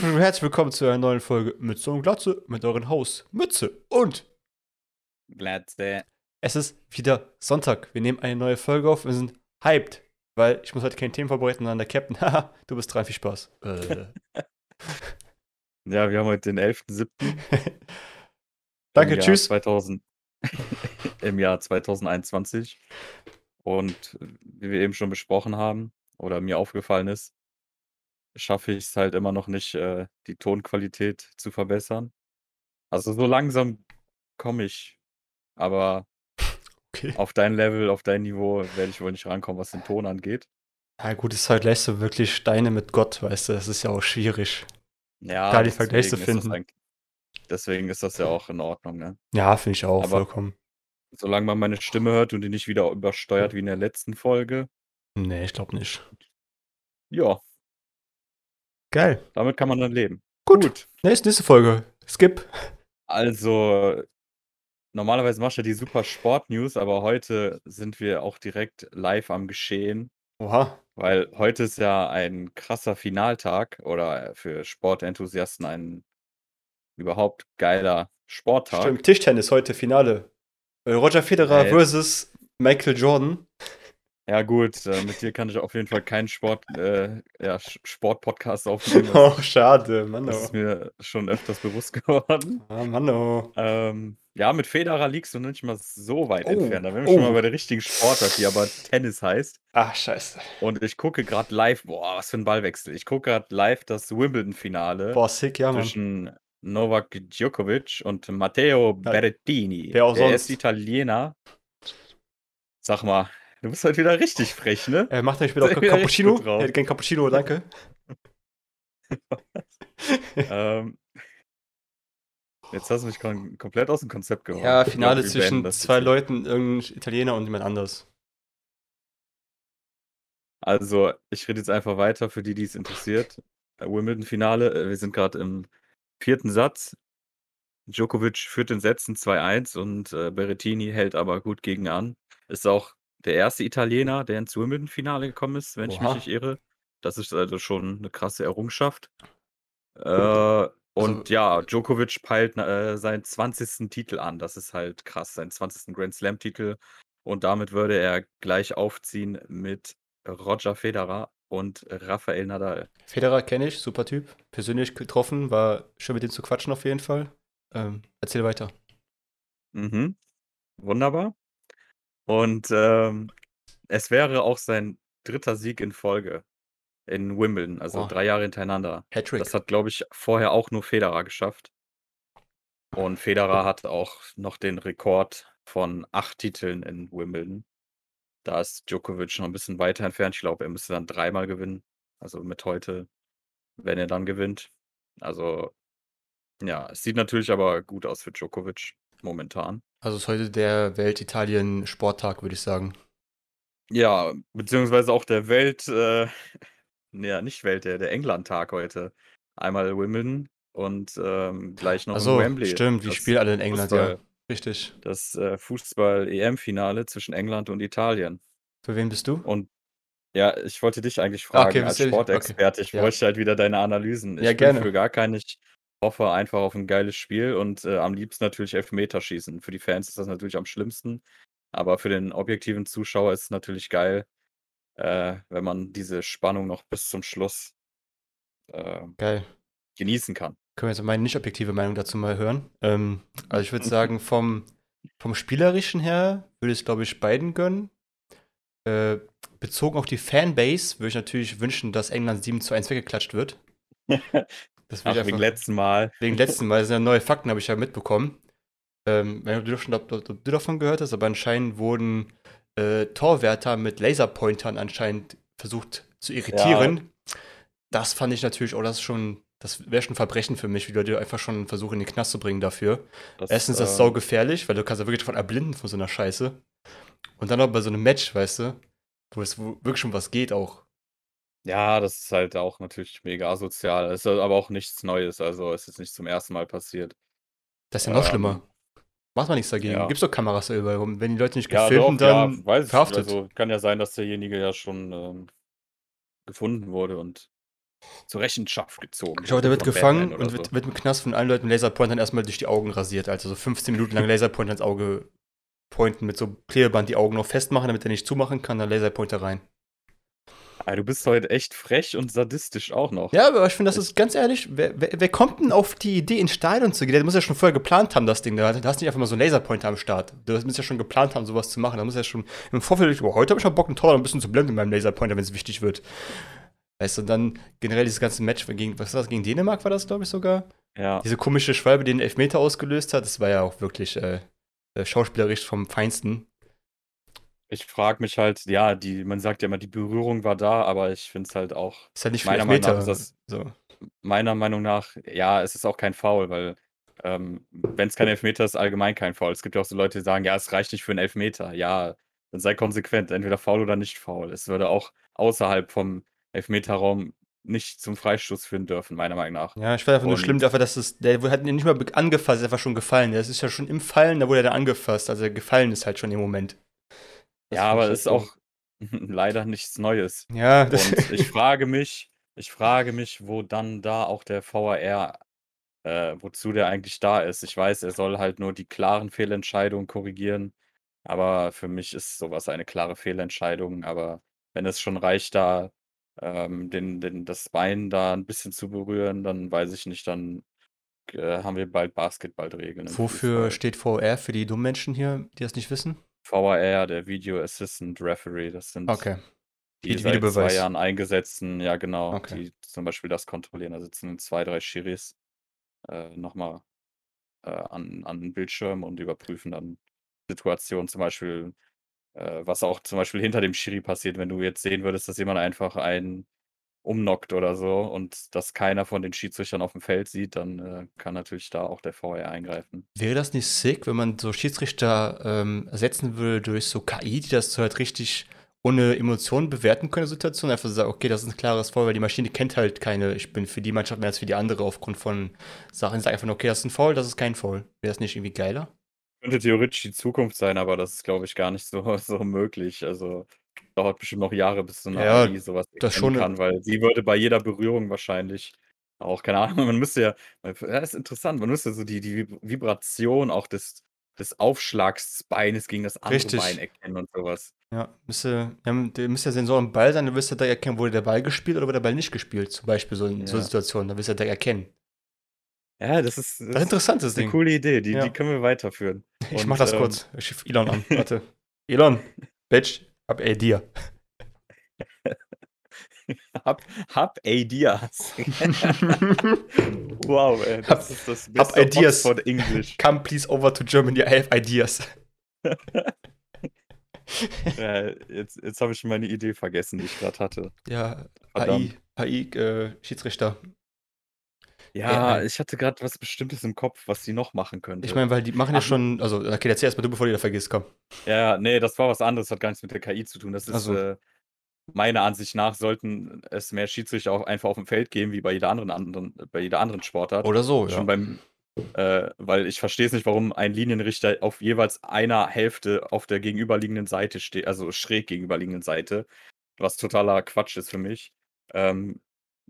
Herzlich willkommen zu einer neuen Folge Mütze und Glatze mit euren Haus Mütze und Glatze. es ist wieder Sonntag. Wir nehmen eine neue Folge auf. Wir sind hyped, weil ich muss heute keine Themen vorbereiten, sondern der Captain. Haha, du bist dran, viel Spaß. Äh. Ja, wir haben heute den 11.07. Danke, Jahr tschüss. 2000, Im Jahr 2021. Und wie wir eben schon besprochen haben, oder mir aufgefallen ist, schaffe ich es halt immer noch nicht, äh, die Tonqualität zu verbessern. Also so langsam komme ich, aber Okay. auf dein Level, auf dein Niveau werde ich wohl nicht rankommen, was den Ton angeht. Ja, gut, ist halt gleich so wirklich Steine mit Gott, weißt du, das ist ja auch schwierig. Ja, Da die Vergleiche deswegen ist das finden. eigentlich- Deswegen ist das ja auch in Ordnung, ne? Ja, finde ich auch Aber- vollkommen. Solange man meine Stimme hört und die nicht wieder übersteuert wie in der letzten Folge. Nee, ich glaube nicht. Ja, Geil. damit kann man dann leben. Gut. Nächste, nächste Folge. Skip. Also, normalerweise machst du ja die super Sport-News, aber heute sind wir auch direkt live am Geschehen, Oha. weil heute ist ja ein krasser Finaltag oder für Sportenthusiasten ein überhaupt geiler Sporttag. Stimmt, Tischtennis heute, Finale. Äh, Roger Federer Ey. versus Michael Jordan. Ja, gut, äh, mit dir kann ich auf jeden Fall keinen Sport, äh, ja, Sport-Podcast aufnehmen. Oh, schade, Mann. das Oh. ist mir schon öfters bewusst geworden. Ah, Mann, oh. Ähm, ja, mit Federer liegst du nicht mal so weit Oh, entfernt. Da wären wir oh. schon mal bei der richtigen Sportart, die aber Tennis heißt. Ach, scheiße. Und ich gucke gerade live, boah, was für ein Ballwechsel. Ich gucke gerade live das Wimbledon-Finale Boah, sick, ja, Mann. zwischen Novak Djokovic und Matteo Ja, Berrettini. wer auch Der sonst. ist Italiener. Sag mal, du bist heute wieder richtig frech, ne? Äh, macht er später auch Cappuccino? Er hätte gern Cappuccino, danke. ähm, jetzt hast du mich kom komplett aus dem Konzept gehauen. ja, Finale zwischen das zwei. Leuten, irgendein Italiener und jemand anders. Also, ich rede jetzt einfach weiter für die, die es interessiert. Äh, Wimbledon-Finale, äh, wir sind gerade im vierten Satz. Djokovic führt den Sätzen 2-1 und äh, Berrettini hält aber gut gegen an. Ist auch der erste Italiener, der ins Wimbledon-Finale gekommen ist, wenn ich mich Oha. nicht irre. Das ist also schon eine krasse Errungenschaft. Äh, und Also- ja, Djokovic peilt äh, seinen 20. Titel an. Das ist halt krass, seinen 20. Grand Slam-Titel. Und damit würde er gleich aufziehen mit Roger Federer und Rafael Nadal. Federer kenne ich, super Typ. Persönlich getroffen, war schön mit ihm zu quatschen auf jeden Fall. Ähm, erzähl weiter. Mhm. Wunderbar. Und ähm, es wäre auch sein dritter Sieg in Folge in Wimbledon, also Boah. drei Jahre hintereinander. Hattrick. Das hat, glaube ich, vorher auch nur Federer geschafft. Und Federer hat auch noch den Rekord von acht Titeln in Wimbledon. Da ist Djokovic noch ein bisschen weiter entfernt. Ich glaube, er müsste dann dreimal gewinnen. Also mit heute, wenn er dann gewinnt. Also, ja, es sieht natürlich aber gut aus für Djokovic momentan. Also ist heute der Welt-Italien-Sporttag, würde ich sagen. Ja, beziehungsweise auch der Welt, äh, ja, nicht Welt, der, der England-Tag heute. Einmal Wimbledon und ähm, gleich noch Also Wembley. stimmt, die spielen alle in England, Fußball, ja. Richtig. Das äh, Fußball-EM-Finale zwischen England und Italien. Für wen bist du? Und ja, ich wollte dich eigentlich Ah, fragen, okay, als Sportexperte, ich ja. bräuchte halt wieder deine Analysen. Ich Ja, bin gerne. für gar keinen, ich hoffe einfach auf ein geiles Spiel und äh, am liebsten natürlich Elfmeterschießen. Für die Fans ist das natürlich am schlimmsten, aber für den objektiven Zuschauer ist es natürlich geil, äh, wenn man diese Spannung noch bis zum Schluss äh, Geil. genießen kann. Können wir jetzt meine nicht objektive Meinung dazu mal hören? Ähm, also ich würde Mhm. sagen, vom, vom Spielerischen her würde ich es, glaube ich, beiden gönnen. Äh, bezogen auf die Fanbase würde ich natürlich wünschen, dass England 7 zu 1 weggeklatscht wird. Das Ach, wegen letzten Mal. wegen letzten Mal, das sind ja neue Fakten, habe ich ja mitbekommen. Ähm, wenn du, schon, ob, ob du davon gehört hast, aber anscheinend wurden äh, Torwärter mit Laserpointern anscheinend versucht zu irritieren. Das fand ich natürlich, oh, das ist schon, das wäre schon ein Verbrechen für mich, wie Leute einfach schon versuchen, in den Knast zu bringen dafür. Das, Erstens ist das äh, sau gefährlich, weil du kannst ja wirklich davon erblinden von so einer Scheiße. Und dann noch bei so einem Match, weißt du, wo es wirklich schon was geht auch. Ja, das ist halt auch natürlich mega asozial. Es ist aber auch nichts Neues, also es ist nicht zum ersten Mal passiert. Das ist ja noch Ähm, schlimmer. Macht man nichts dagegen. ja. Gibt's doch Kameras überall rum. Wenn die Leute nicht Ja, gefilmt, doch, dann ja, weiß ich. verhaftet. Also kann ja sein, dass derjenige ja schon ähm, gefunden wurde und zur Rechenschaft gezogen. Ich glaube, der wird gefangen und wird, so. wird im Knast von allen Leuten mit Laserpointern erstmal durch die Augen rasiert. Also so 15 Minuten lang Laserpointer ins Auge pointen, mit so Klebeband die Augen noch festmachen, damit er nicht zumachen kann, dann Laserpointer rein. Du bist heute echt frech und sadistisch auch noch. Ja, aber ich finde, das ist ganz ehrlich, wer, wer, wer, kommt denn auf die Idee, ins Stadion zu gehen? Der muss ja schon vorher geplant haben, das Ding. Da hast du nicht einfach mal so einen Laserpointer am Start. Du musst ja schon geplant haben, sowas zu machen. Da muss ja schon im Vorfeld, oh, heute habe ich mal Bock, einen Torwart ein bisschen zu blenden mit meinem Laserpointer, wenn es wichtig wird. Weißt du, und dann generell dieses ganze Match gegen, was war das, gegen Dänemark war das, glaube ich, sogar? Ja. Diese komische Schwalbe, die den Elfmeter ausgelöst hat, das war ja auch wirklich äh, äh schauspielerisch vom Feinsten. Ich frage mich halt, ja, die, man sagt ja immer, die Berührung war da, aber ich finde es halt auch. Ist halt nicht meiner Meinung nach ist das, so. Meiner Meinung nach, ja, es ist auch kein Foul, weil ähm, wenn es kein Elfmeter ist, allgemein kein Foul. Es gibt ja auch so Leute, die sagen, ja, es reicht nicht für einen Elfmeter. Ja, dann sei konsequent, entweder faul oder nicht faul. Es würde auch außerhalb vom Elfmeterraum nicht zum Freistoß führen dürfen, meiner Meinung nach. Ja, ich fand einfach nur schlimm dafür, dass es, der hat ihn nicht mal angefasst, er war schon gefallen. Der ist ja schon im Fallen, da wurde er dann angefasst. Also er gefallen ist halt schon im Moment. Das ja, aber es ist auch leider nichts Neues. Ja, das Und ich frage mich, ich frage mich, wo dann da auch der VAR, äh, wozu der eigentlich da ist. Ich weiß, er soll halt nur die klaren Fehlentscheidungen korrigieren, aber für mich ist sowas eine klare Fehlentscheidung. Aber wenn es schon reicht, da ähm, den, den, das Bein da ein bisschen zu berühren, dann weiß ich nicht, dann äh, haben wir bald Basketballregeln. Wofür steht VR für die dummen Menschen hier, die das nicht wissen? VAR, der Video Assistant Referee, das sind okay. die, die seit zwei Jahren eingesetzten, ja genau, okay. die zum Beispiel das kontrollieren. Da sitzen zwei, drei Schiris äh, nochmal äh, an, an den Bildschirm und überprüfen dann Situationen, zum Beispiel, äh, was auch zum Beispiel hinter dem Schiri passiert, wenn du jetzt sehen würdest, dass jemand einfach einen umnockt oder so und dass keiner von den Schiedsrichtern auf dem Feld sieht, dann äh, kann natürlich da auch der VR eingreifen. Wäre das nicht sick, wenn man so Schiedsrichter ähm, ersetzen würde durch so KI, die das halt richtig ohne Emotionen bewerten können, Situation, einfach sagen, okay, das ist ein klares Foul, weil die Maschine kennt halt keine, ich bin für die Mannschaft mehr als für die andere aufgrund von Sachen. Sagt einfach nur, okay, das ist ein Foul, das ist kein Foul. Wäre das nicht irgendwie geiler? Könnte theoretisch die Zukunft sein, aber das ist, glaube ich, gar nicht so, so möglich. Also dauert bestimmt noch Jahre, bis so eine ja, AI sowas das schon kann, weil sie würde bei jeder Berührung wahrscheinlich auch, keine Ahnung, man müsste ja, das ist interessant, man müsste so die, die Vibration auch des, des Aufschlags des Beines gegen das andere Richtig. Bein erkennen und sowas. Ja, müsste, ja, müsste ja Sensor im Ball sein, dann wirst du da erkennen, wurde der Ball gespielt oder wurde der Ball nicht gespielt, zum Beispiel so in ja. so Situationen, dann wirst du da erkennen. Ja, das ist, das, das ist interessant, das Ding. Eine coole Idee, die, ja. die können wir weiterführen. Ich und, mach das ähm, kurz. Ich schiff Elon an. Warte. Elon, Bitch, hab Idea. hab, hab Ideas. wow, ey, das hab, ist das beste hab ideas. Oxford English. Come please over to Germany, I have ideas. ja, jetzt jetzt habe ich meine Idee vergessen, die ich gerade hatte. Ja, AI, AI äh, Schiedsrichter. Ja, ich hatte gerade was Bestimmtes im Kopf, was sie noch machen könnte. Ich meine, weil die machen ja schon, also, okay, erzähl erstmal du, bevor du da vergisst, komm. Ja, nee, das war was anderes, hat gar nichts mit der KI zu tun. Das ist, so. äh, meiner Ansicht nach sollten es mehr Schiedsrichter auch einfach auf dem Feld geben, wie bei jeder anderen, anderen bei jeder anderen Sportart. Oder so, Schon ja. beim, äh, weil ich verstehe es nicht, warum ein Linienrichter auf jeweils einer Hälfte auf der gegenüberliegenden Seite steht, also schräg gegenüberliegenden Seite, was totaler Quatsch ist für mich. Ähm,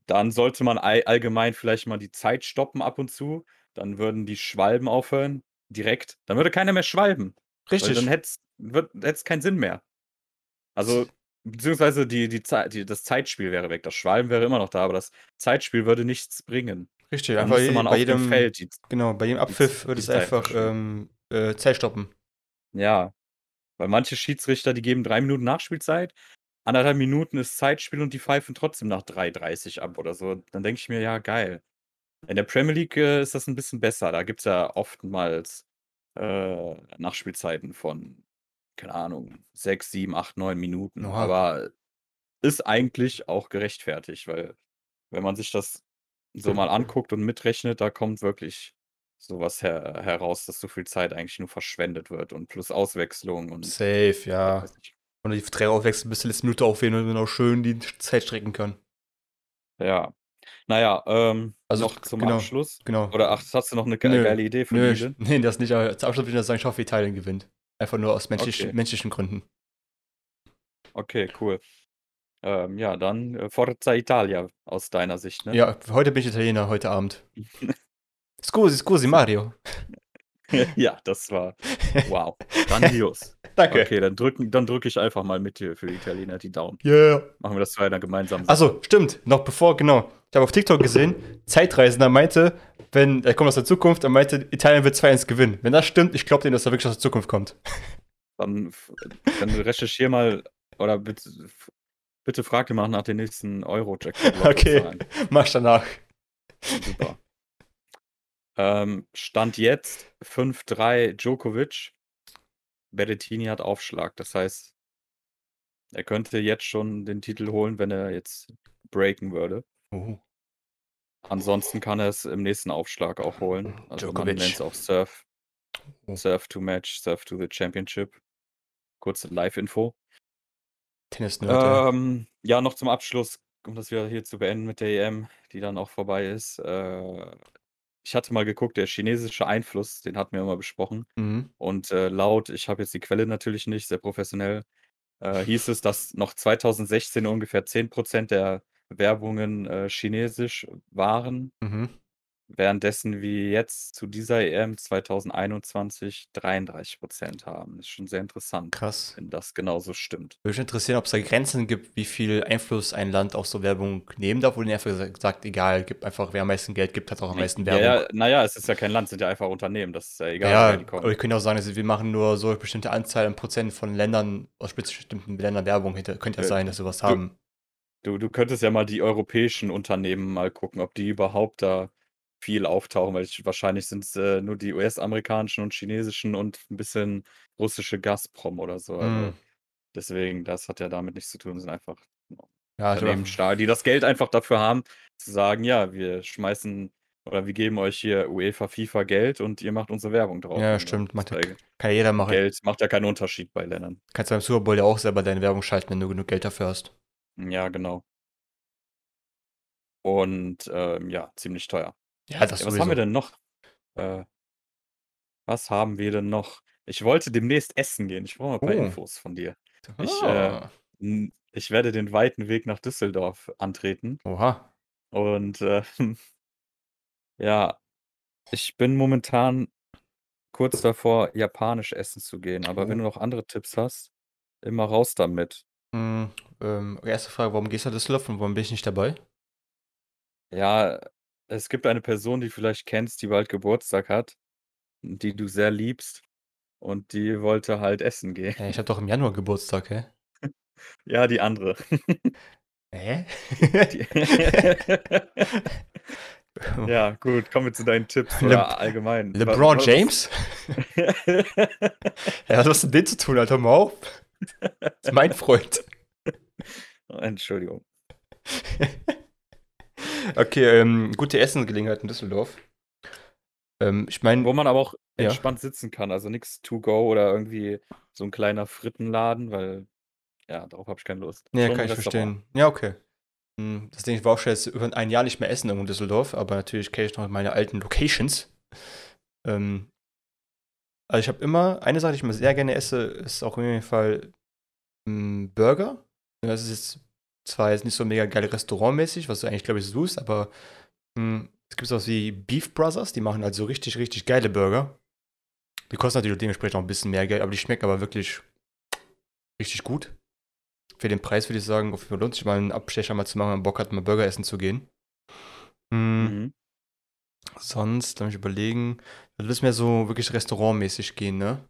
dann sollte man allgemein vielleicht mal die Zeit stoppen ab und zu. Dann würden die Schwalben aufhören, direkt. Dann würde keiner mehr schwalben. Richtig. Weil dann hätte es keinen Sinn mehr. Also, beziehungsweise die, die Zeit, die, das Zeitspiel wäre weg. Das Schwalben wäre immer noch da, aber das Zeitspiel würde nichts bringen. Richtig, dann einfach man bei auf jedem, dem Feld die, genau, bei jedem Abpfiff würde es einfach ähm, äh, Zeit stoppen. Ja, weil manche Schiedsrichter, die geben drei Minuten Nachspielzeit anderthalb Minuten ist Zeitspiel und die pfeifen trotzdem nach 3,30 ab oder so. Dann denke ich mir, ja, geil. In der Premier League äh, ist das ein bisschen besser. Da gibt es ja oftmals äh, Nachspielzeiten von, keine Ahnung, 6, 7, 8, 9 Minuten. Oha. Aber ist eigentlich auch gerechtfertigt, weil wenn man sich das so mal anguckt und mitrechnet, da kommt wirklich sowas her heraus, dass so viel Zeit eigentlich nur verschwendet wird und plus Auswechslung und Safe, ja. Und die Trainer aufwechseln bis zur letzten Minute aufwählen und dann auch schön die Zeit strecken können. Ja. Naja, ähm, also noch zum genau, Abschluss. Genau. Oder ach, hast du noch eine Nö. geile Idee für Nö, ich, Nee, das nicht. Aber zum Abschluss würde ich sagen, ich hoffe, Italien gewinnt. Einfach nur aus menschlich, okay. menschlichen Gründen. Okay, cool. Ähm, ja, dann, äh, Forza Italia aus deiner Sicht, ne? Ja, heute bin ich Italiener, heute Abend. Scusi, scusi, Mario. Ja, das war wow, grandios. Danke. Okay, dann drücken dann drücke ich einfach mal mit dir für die Italiener die Daumen. Yeah. Machen wir das zu einer gemeinsamen Sache. Achso, stimmt. Noch bevor, genau. Ich habe auf TikTok gesehen, Zeitreisender meinte, wenn, er kommt aus der Zukunft, er meinte, Italien wird 2-1 gewinnen. Wenn das stimmt, ich glaube denen, dass er wirklich aus der Zukunft kommt. Dann dann recherchiere mal oder bitte bitte frag mal nach den nächsten Euro-Jackpot Okay, mach danach. Super. Ähm, Stand jetzt 5:3 Djokovic. Berrettini hat Aufschlag. Das heißt er könnte jetzt schon den Titel holen, wenn er jetzt breaken würde. Oh. Ansonsten kann er es im nächsten Aufschlag auch holen. Also, man Djokovic. nennt's auch Serve Oh. Serve to Match, Serve to the Championship. Kurze Live-Info. Tennis-Nerd, ey. Ähm, ja, noch zum Abschluss, um das wieder hier zu beenden mit der EM, die dann auch vorbei ist. Äh, ich hatte mal geguckt, der chinesische Einfluss, den hatten wir immer besprochen. Mhm. Und, äh, laut ich habe jetzt die Quelle natürlich nicht, sehr professionell, äh, hieß es, dass noch 2016 ungefähr 10% der Werbungen, äh, chinesisch waren. Mhm. Währenddessen wir jetzt zu dieser EM 2021 33% haben. Ist schon sehr interessant, Krass. wenn das genauso stimmt. Würde mich interessieren, ob es da Grenzen gibt, wie viel Einfluss ein Land auf so Werbung nehmen darf, wo der einfach gesagt- sagt, egal, gib einfach, wer am meisten Geld gibt, hat auch am meisten Werbung. ja, ja, es ist ja kein Land, sind ja einfach Unternehmen, das ist ja egal, Ja, die aber kommen. ich könnte auch sagen, dass wir machen nur so eine bestimmte Anzahl an Prozent von Ländern, aus bestimmten Ländern Werbung hinter. Könnte ja Äh, sein, dass wir was haben. Du du könntest ja mal die europäischen Unternehmen mal gucken, ob die überhaupt da viel auftauchen, weil ich wahrscheinlich sind's, äh, nur die US-amerikanischen und chinesischen und 'n bisschen russische Gazprom oder so. Also, Mhm. deswegen, das hat ja damit nichts zu tun. Das sind einfach Ja, Unternehmen glaub- sta die das Geld einfach dafür haben, zu sagen: „Ja, wir schmeißen oder wir geben euch hier UEFA, FIFA Geld und ihr macht unsere Werbung drauf.“ Ja, stimmt. Macht ja, kann jeder machen. Geld macht ja keinen Unterschied bei Ländern. Kannst beim Super Bowl ja auch selber deine Werbung schalten, wenn du genug Geld dafür hast. Ja, genau. Und, ähm, ja, ziemlich teuer. Ja, das Ja, was haben wir denn noch? Äh, was haben wir denn noch? Ich wollte demnächst essen gehen. Ich brauche mal 'n paar Oh. Infos von dir. Ich, äh, Ah. ich werde den weiten Weg nach Düsseldorf antreten. Oha. Und, äh, ja, ich bin momentan kurz davor, japanisch essen zu gehen. Aber wenn Oh. du noch andere Tipps hast, immer raus damit. Hm, ähm, erste Frage, warum gehst du nach Düsseldorf und warum bin ich nicht dabei? Ja, es gibt eine Person, die du vielleicht kennst, die bald Geburtstag hat, die du sehr liebst und die wollte halt essen gehen. Hä, ich habe doch im Januar Geburtstag, hä? Ja, die andere. Hä? Ja, gut, kommen wir zu deinen Tipps Le oder allgemein. LeBron was James? Ja, was hat denn den zu tun, Alter? Mal auf. Das ist mein Freund. Entschuldigung. Okay, ähm, gute Essensgelegenheit in Düsseldorf. Ähm, ich meine, Wo man aber auch Ja. entspannt sitzen kann, also nix to go oder irgendwie so 'n kleiner Frittenladen, weil ja, darauf habe ich keine Lust. Ja, Schon kann ich verstehen. Ja, okay. Hm, das Ding, ich war auch schon jetzt über ein Jahr nicht mehr essen irgendwo in Düsseldorf, aber natürlich kenne ich noch meine alten Locations. Ähm, also ich habe immer, eine Sache, die ich immer sehr gerne esse, ist auch in jedem Fall hm, Burger. Das ist jetzt zwar jetzt nicht so mega geil restaurantmäßig, was du eigentlich, glaube ich, suchst, aber hm, es gibt sowas wie Beef Brothers, die machen halt so richtig, richtig geile Burger. Die kosten natürlich dementsprechend auch ein bisschen mehr Geld, aber die schmecken aber wirklich richtig gut. Für den Preis würde ich sagen, auf jeden Fall lohnt sich mal einen Abstecher mal zu machen, wenn man Bock hat, mal Burger essen zu gehen. Hm, Mhm. Sonst, lass mich überlegen. Du willst mehr so wirklich restaurantmäßig gehen, ne?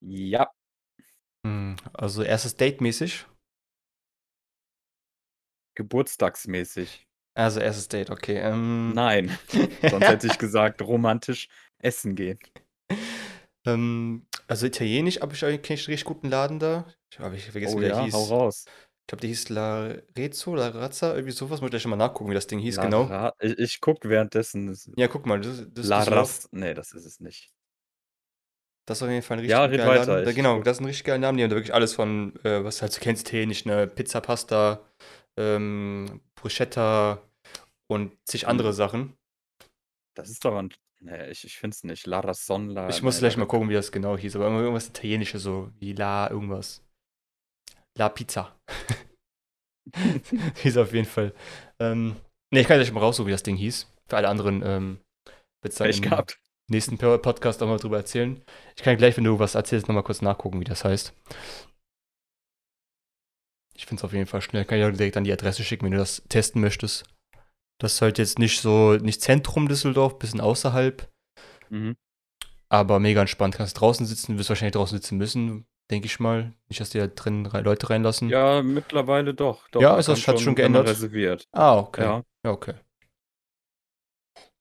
Ja. Hm, also erstes Date mäßig. Geburtstagsmäßig. Also erstes Date, okay. Ähm, Nein, sonst hätte ich gesagt, romantisch essen gehen. ähm, also italienisch habe ich eigentlich kenne ich einen richtig guten Laden da. Ich habe ich vergessen, Oh wie der ja, hieß. hau raus. Ich glaube, der hieß La Rezzo, La Razza, irgendwie sowas. Muss ich gleich schon mal nachgucken, wie das Ding hieß, La genau. Ra ich ich gucke währenddessen. Ja, guck mal, das, das, La das, Ras ne, das ist es nicht. das ist auf jeden Fall ein richtig Ja, geiler weiter, Laden. Da, ich genau, das ist ein richtig geiler Name. Die haben da wirklich alles von, äh, was halt du kennst, italienisch, ne? Pizza, Pasta, ähm, Bruschetta und zig Hm. andere Sachen. Das ist doch ein ne, ich ich finde es nicht. La Rasson, La Ich muss ne, gleich La mal gucken, wie das genau hieß, aber irgendwas Italienisches so, wie La irgendwas. La Pizza. hieß auf jeden Fall. Ähm, ne, ich kann gleich mal raussuchen, wie das Ding hieß. Für alle anderen ähm, wird es dann Pech im gehabt. nächsten Podcast auch mal drüber erzählen. Ich kann gleich, wenn du was erzählst, nochmal kurz nachgucken, wie das heißt. Ich finde es auf jeden Fall schnell. Kann ich auch direkt an die Adresse schicken, wenn du das testen möchtest. Das ist halt jetzt nicht so, nicht Zentrum Düsseldorf, bisschen außerhalb, Mhm. aber mega entspannt. Kannst draußen sitzen, wirst wahrscheinlich draußen sitzen müssen, denke ich mal. Nicht, dass die da drin Leute reinlassen. Ja, mittlerweile doch. doch Ja, ist das- schon man geändert? reserviert. Ah, okay. Ja. Ja, okay.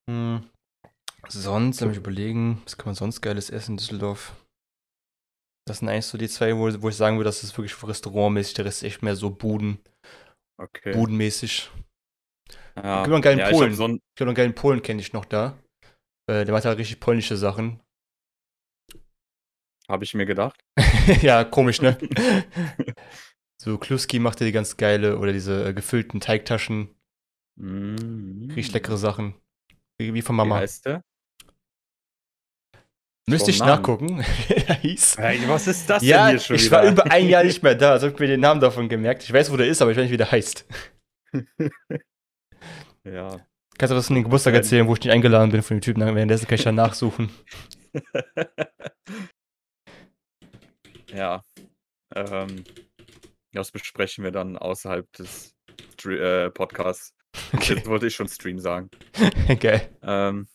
Hm. Sonst, lass mich überlegen, was kann man sonst geiles essen in Düsseldorf? Das sind eigentlich so die zwei, wo, wo ich sagen würde, das ist wirklich restaurantmäßig, der Rest ist echt mehr so Buden, Okay. budenmäßig. Ja. Noch einen geilen ja, ich Polen. so ein, Ich glaube, einen geilen Polen kenne ich noch da. Äh, der macht halt richtig polnische Sachen. habe ich mir gedacht. ja, komisch, ne? so, Kluski macht ja die ganz geile, oder diese äh, gefüllten Teigtaschen, Mm. richtig leckere Sachen. Wie, wie von Wie Mama. heißt der? Müsste ich nachgucken, wie er hieß. Hey, was ist das Ja, denn hier schon ich wieder? war über ein Jahr nicht mehr da, also hab ich mir den Namen davon gemerkt. Ich weiß, wo der ist, aber ich weiß nicht, wie der heißt. ja. Kannst du das in den Geburtstag Ähm. erzählen, wo ich nicht eingeladen bin von dem Typen? Währenddessen kann ich dann nachsuchen. ja. Ähm, das besprechen wir dann außerhalb des äh, Podcasts. Okay, Jetzt wollte ich schon Stream sagen. geil. Ähm,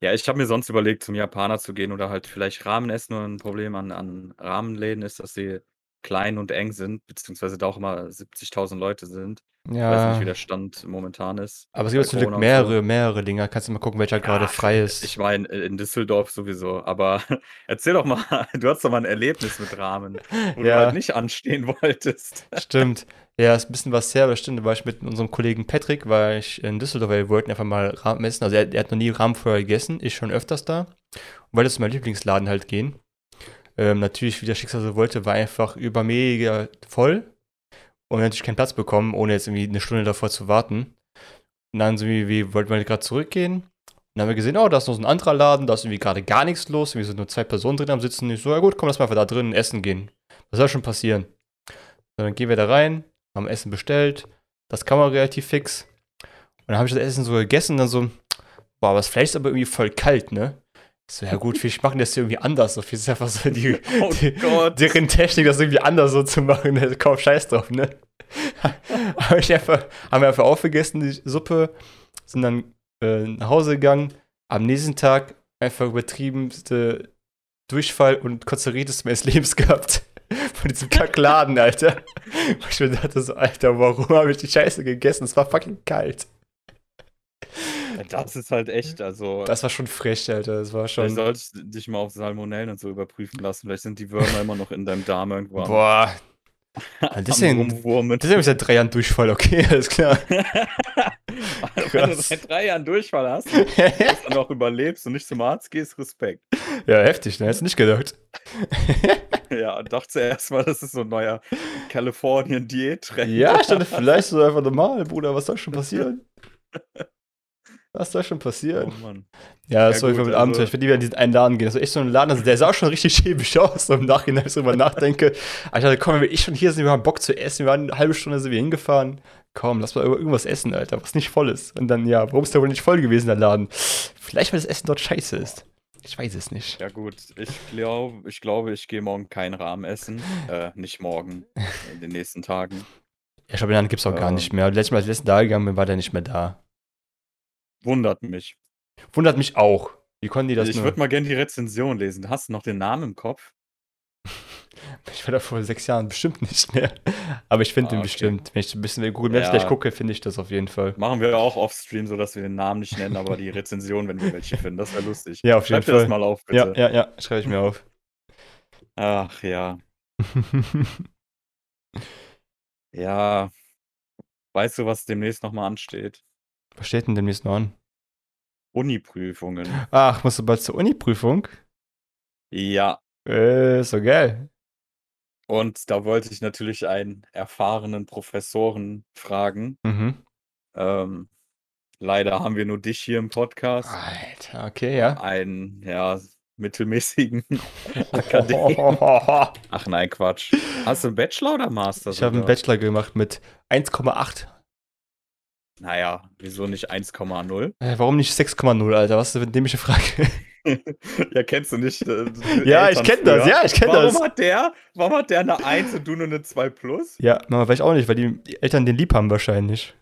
ja, ich habe mir sonst überlegt, zum Japaner zu gehen oder halt vielleicht Ramen essen. Nur ein Problem an, an Rahmenläden ist, dass sie klein und eng sind, beziehungsweise da auch immer 70.000 Leute sind. Ich weiß nicht, Ja, wie der Stand momentan ist. aber es gibt zum Glück Corona und mehrere, mehrere Dinger. Kannst du mal gucken, welcher gerade Ach, frei ist. Ich meine, in Düsseldorf sowieso. Aber erzähl doch mal, du hast doch mal ein Erlebnis mit Rahmen, wo du Ja. halt nicht anstehen wolltest. Stimmt. Ja, ist ein bisschen was her, aber stimmt. Da war ich mit unserem Kollegen Patrick, war ich in Düsseldorf, weil wir wollten einfach mal Rahmen essen. Also er, er hat noch nie Rahmen vorher gegessen, ich schon öfters da. Und wollte zu meinem Lieblingsladen halt gehen. Ähm, natürlich, wie das Schicksal so wollte, war einfach über mega voll. Und wir natürlich keinen Platz bekommen, ohne jetzt irgendwie eine Stunde davor zu warten. Und dann sind wir, wie wollten wir gerade zurückgehen. Und dann haben wir gesehen, oh, da ist noch so ein anderer Laden, da ist irgendwie gerade gar nichts los. Wir sind nur zwei Personen drin am Sitzen. Ich so, ja gut, komm, lass mal einfach da drin essen gehen. Was soll schon passieren? So, dann gehen wir da rein, haben Essen bestellt. Das kann man relativ fix. Und dann habe ich das Essen so gegessen und dann so, boah, das Fleisch ist aber irgendwie voll kalt, ne? Ich so, ja gut, vielleicht machen das hier irgendwie anders. So, viel ist einfach so die, Oh die, deren Technik, das irgendwie anders so zu machen. Ne? Kaum Scheiß drauf, ne? Hab ich einfach, haben wir einfach aufgegessen, die Suppe, sind dann äh, nach Hause gegangen. Am nächsten Tag einfach übertriebenste Durchfall und Konzeritis meines Lebens gehabt. Von diesem Kackladen, Alter. Wo ich mir dachte so, Alter, warum habe ich die Scheiße gegessen? Es war fucking kalt. Das ist halt echt, also. Das war schon frech, Alter. Das war Vielleicht schon. solltest du dich mal auf Salmonellen und so überprüfen lassen. Vielleicht sind die Würmer immer noch in deinem Darm irgendwo. Boah. deswegen-. Das ist ja seit drei Jahren Durchfall, okay, alles klar. Wenn du seit drei Jahren Durchfall hast, dass du noch überlebst und nicht zum Arzt gehst, Respekt. Ja, heftig, ne? Hättest du nicht gedacht. Ja, und dachte zuerst mal, das ist so ein neuer Kalifornien-Diät-Trend. Ja, ich dachte, vielleicht so einfach normal, Bruder. Was soll schon passieren? Was soll schon Oh passieren? Mann. Ja, das Ja, soll ich gut, mit also- Abenteuer. Ich will lieber in diesen einen Laden gehen. Das ist echt so ein Laden, also der sah auch schon richtig schäbig aus, so im Nachhinein, wenn ich drüber nachdenke. Aber ich dachte, komm, wenn wir eh schon hier sind, wir haben Bock zu essen. Wir waren eine halbe Stunde sind wir hingefahren. Komm, lass mal irgendwas essen, Alter, was nicht voll ist. Und dann, ja, warum ist der wohl nicht voll gewesen, der Laden? Vielleicht, weil das Essen dort scheiße ist. Ich weiß es nicht. Ja gut, ich glaube, ich, glaube, ich gehe morgen keinen Rahmen essen. Äh, nicht morgen, in den nächsten Tagen. Ja, ich glaube, den Laden gibt es auch gar Ähm. nicht mehr. Letztes Mal, als ich letzten da gegangen bin, war der nicht mehr da. Wundert mich. Wundert mich auch. Wie konnten die das ich würde mal gerne die Rezension lesen. Hast du noch den Namen im Kopf? Ich war da vor sechs Jahren bestimmt nicht mehr. Aber ich finde Ah, den okay. bestimmt. Wenn ich ein bisschen bei Google Maps Ja. gleich gucke, finde ich das auf jeden Fall. Machen wir auch off-stream, sodass wir den Namen nicht nennen, aber die Rezension, wenn wir welche finden. Das wäre lustig. Ja, auf jeden Schreib dir das Fall. mal auf, Ja, bitte. ja, ja, schreibe ich mir auf. Ach ja. Ja. Weißt du, was demnächst nochmal ansteht? Was steht denn demnächst noch an? Uni-Prüfungen. Ach, musst du bald zur Uni-Prüfung? Ja. Äh, so geil. Und da wollte ich natürlich einen erfahrenen Professoren fragen. Mhm. Ähm, leider haben wir nur dich hier im Podcast. Alter, okay, ja. Ein, ja, mittelmäßigen Akademie. Ach nein, Quatsch. Hast du einen Bachelor oder Master? Ich habe einen Bachelor gemacht mit 1,8. Naja, wieso nicht 1,0? Äh, warum nicht 6,0, Alter? Was ist eine dämliche Frage? ja, kennst du nicht? Äh, ja, ich kenne das, ja, ich kenne das. Warum hat, der, warum hat der eine 1 und du nur eine 2 plus? Ja, man weiß auch nicht, weil die Eltern den lieb haben wahrscheinlich.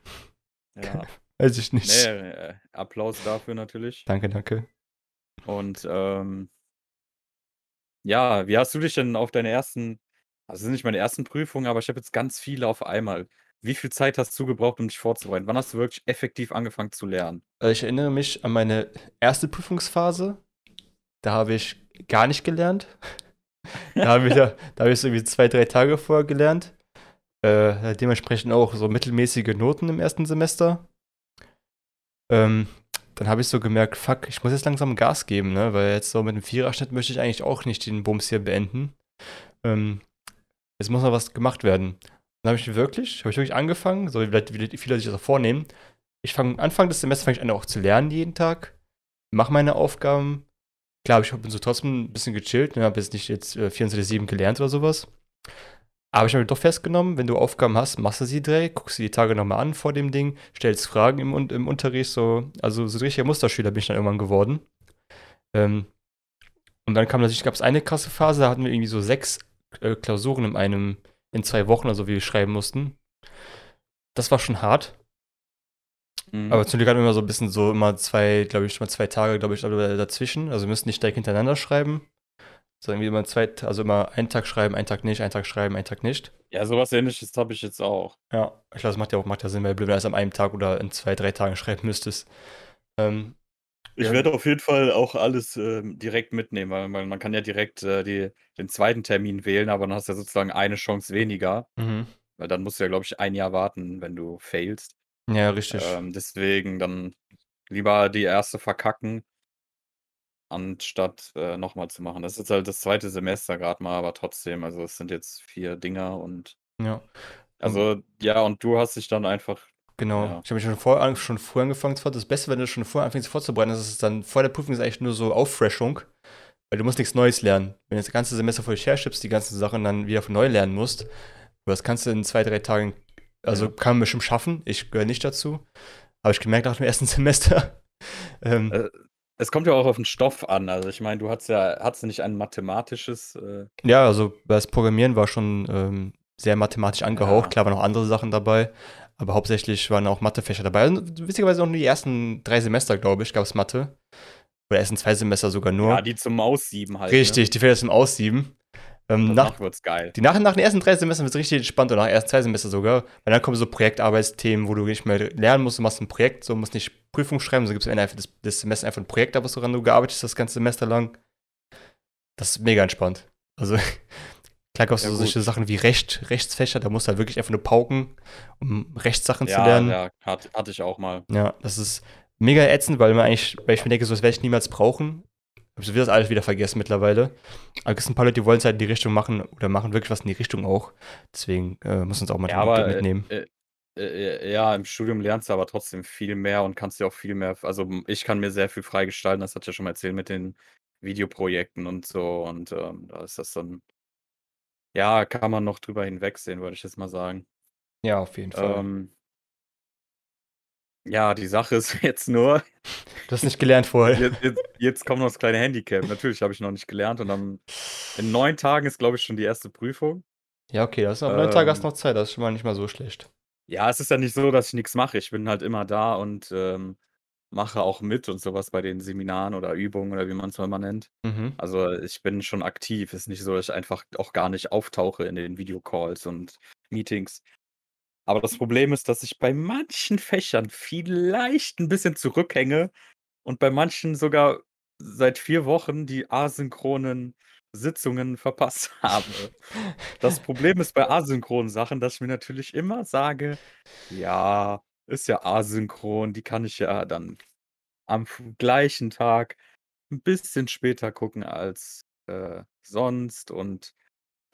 Ja. weiß ich nicht. Nee, äh, Applaus dafür natürlich. Danke, danke. Und ähm, ja, wie hast du dich denn auf deine ersten, also sind nicht meine ersten Prüfungen, aber ich habe jetzt ganz viele auf einmal. Wie viel Zeit hast du gebraucht, um dich vorzubereiten? Wann hast du wirklich effektiv angefangen zu lernen? Also ich erinnere mich an meine erste Prüfungsphase. Da habe ich gar nicht gelernt. da habe ich, da, hab ich so irgendwie zwei, drei Tage vorher gelernt. Äh, dementsprechend auch so mittelmäßige Noten im ersten Semester. Ähm, dann habe ich so gemerkt, fuck, ich muss jetzt langsam Gas geben, ne? Weil jetzt so mit dem Viererschnitt möchte ich eigentlich auch nicht den Bums hier beenden. Ähm, jetzt muss noch was gemacht werden. Dann habe ich wirklich, habe ich wirklich angefangen, so wie, wie viele sich das auch vornehmen. Ich fange Anfang des Semesters fange ich an auch zu lernen jeden Tag, mache meine Aufgaben. Klar, ich bin so trotzdem ein bisschen gechillt, ne, habe jetzt nicht jetzt äh, 24/7 gelernt oder sowas. Aber ich habe mir doch festgenommen, wenn du Aufgaben hast, machst du sie direkt, guckst du die Tage nochmal an vor dem Ding, stellst Fragen im, im Unterricht, so, also so ein richtiger Musterschüler bin ich dann irgendwann geworden. Ähm, und dann kam natürlich, gab es eine krasse Phase, da hatten wir irgendwie so sechs äh, Klausuren in einem, in zwei Wochen, also wie wir schreiben mussten. Das war schon hart. Mhm. Aber zum Glück hatten wir immer so ein bisschen so immer zwei, glaube ich, mal zwei Tage, glaube ich, dazwischen. Also wir müssen nicht direkt hintereinander schreiben. So irgendwie immer zwei, also immer einen Tag schreiben, einen Tag nicht, einen Tag schreiben, einen Tag nicht. Ja, sowas ähnliches habe ich jetzt auch. Ja, ich glaube, das macht ja auch macht ja Sinn, weil du erst an einem Tag oder in zwei, drei Tagen schreiben müsstest. Ähm, ich ja. werde auf jeden Fall auch alles ähm, direkt mitnehmen, weil man, man kann ja direkt äh, die, den zweiten Termin wählen, aber dann hast du ja sozusagen eine Chance weniger. Mhm. Weil dann musst du ja, glaube ich, ein Jahr warten, wenn du failst. Ja, richtig. Ähm, deswegen dann lieber die erste verkacken anstatt, äh, noch zu machen. Das ist halt das zweite Semester gerade mal, aber trotzdem, also es sind jetzt vier Dinger und Ja. also, ja, und du hast dich dann einfach Genau. ja. Ich habe mich schon vor schon früher angefangen zu Das Beste, wenn du schon vorher anfängst vorzubereiten, ist es dann vor der Prüfung ist eigentlich nur so Auffrischung, weil du musst nichts Neues lernen. Wenn du das ganze Semester vor dich herschiebst, die ganzen Sachen dann wieder von neu lernen musst, das kannst du in zwei, drei Tagen also, Ja. kann man bestimmt schaffen. Ich gehöre nicht dazu. Habe ich gemerkt nach dem ersten Semester. Ähm Äh es kommt ja auch auf den Stoff an. Also ich meine, du hattest ja hattest du nicht ein mathematisches, äh Ja, also das Programmieren war schon, ähm, sehr mathematisch angehaucht. Ja. Klar waren noch andere Sachen dabei, aber hauptsächlich waren auch Mathefächer dabei. Und witzigerweise auch nur die ersten drei Semester, glaube ich, gab es Mathe. Oder ersten zwei Semester sogar nur. Ja, die zum Aussieben halt, ne? Richtig, ne? die Fächer zum Aussieben. Ähm, Danach nach, wird's geil. Die nach, nach den ersten drei Semestern wird es richtig entspannt oder nach den ersten zwei Semestern sogar. Weil dann kommen so Projektarbeitsthemen, wo du nicht mehr lernen musst, du machst ein Projekt, so musst nicht Prüfung schreiben, so gibt es am Ende einfach das, das Semester einfach ein Projekt, was woran du gearbeitet hast, das ganze Semester lang. Das ist mega entspannt. Also, klar gab es ja, so solche Sachen wie Recht, Rechtsfächer, da musst du halt wirklich einfach nur pauken, um Rechtssachen ja, zu lernen. Ja, hatte, hatte ich auch mal. Ja, das ist mega ätzend, weil man eigentlich, weil ich mir denke, so das werde ich niemals brauchen habe das alles wieder vergessen mittlerweile. Aber es gibt ein paar Leute, die wollen es halt in die Richtung machen oder machen wirklich was in die Richtung auch. Deswegen äh, muss uns auch mal ja, aber, mitnehmen. Äh, äh, äh, ja, im Studium lernst du aber trotzdem viel mehr und kannst dir auch viel mehr, also ich kann mir sehr viel freigestalten, das hat ja schon mal erzählt mit den Videoprojekten und so und ähm, da ist das dann, ja, kann man noch drüber hinwegsehen, würde ich jetzt mal sagen. Ja, auf jeden Fall. Ähm, ja, die Sache ist jetzt nur. Du hast nicht gelernt vorher. Jetzt, jetzt, jetzt kommt noch das kleine Handicap. Natürlich habe ich noch nicht gelernt und dann in neun Tagen ist, glaube ich, schon die erste Prüfung. Ja, okay, das ist aber neun Tage hast du ähm. noch Zeit, das ist schon mal nicht mal so schlecht. Ja, es ist ja nicht so, dass ich nichts mache. Ich bin halt immer da und ähm, mache auch mit und sowas bei den Seminaren oder Übungen oder wie man es mal nennt. Mhm. Also ich bin schon aktiv. Es ist nicht so, dass ich einfach auch gar nicht auftauche in den Videocalls und Meetings. Aber das Problem ist, dass ich bei manchen Fächern vielleicht ein bisschen zurückhänge und bei manchen sogar seit vier Wochen die asynchronen Sitzungen verpasst habe. Das Problem ist bei asynchronen Sachen, dass ich mir natürlich immer sage: „Ja, ist ja asynchron, die kann ich ja dann am gleichen Tag ein bisschen später gucken als, äh, sonst und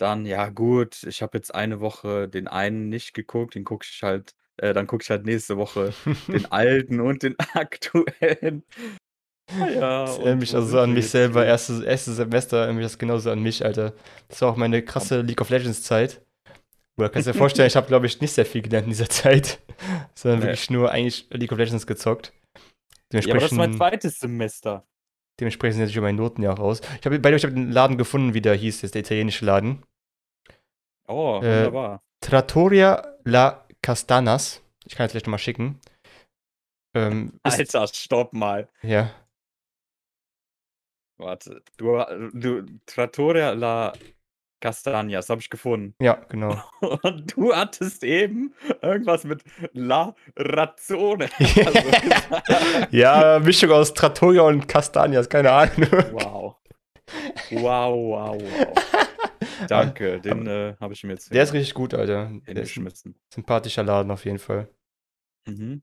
dann, ja gut, ich habe jetzt eine Woche den einen nicht geguckt, den gucke ich halt äh, dann gucke ich halt nächste Woche den alten und den aktuellen. Ah ja, Das erinnert mich also an mich jetzt selber. Erstes, erstes Semester erinnert mich das genauso an mich, Alter. Das war auch meine krasse League of Legends Zeit. Oder kannst du dir vorstellen, ich habe, glaube ich, nicht sehr viel gelernt in dieser Zeit, sondern Nee. wirklich nur eigentlich League of Legends gezockt. Ja, aber das ist mein zweites Semester. dementsprechend sind natürlich meine Noten ja auch raus. Ich habe bei ich habe den Laden gefunden, wie der hieß, ist der italienische Laden. Oh, Äh, wunderbar. Trattoria La Castanas. Ich kann es gleich nochmal schicken. Ähm, ist, Alter, stopp mal. ja. Warte. Du, du Trattoria la Castagna, das habe ich gefunden. Ja, genau. Und du hattest eben irgendwas mit La Razzone. Also, ja, Mischung aus Trattoria und Castagnas, keine Ahnung. wow. Wow, wow, wow. Danke, den äh, habe ich mir jetzt Der ist richtig gut, Alter. Der ist ein sympathischer Laden auf jeden Fall. Mhm.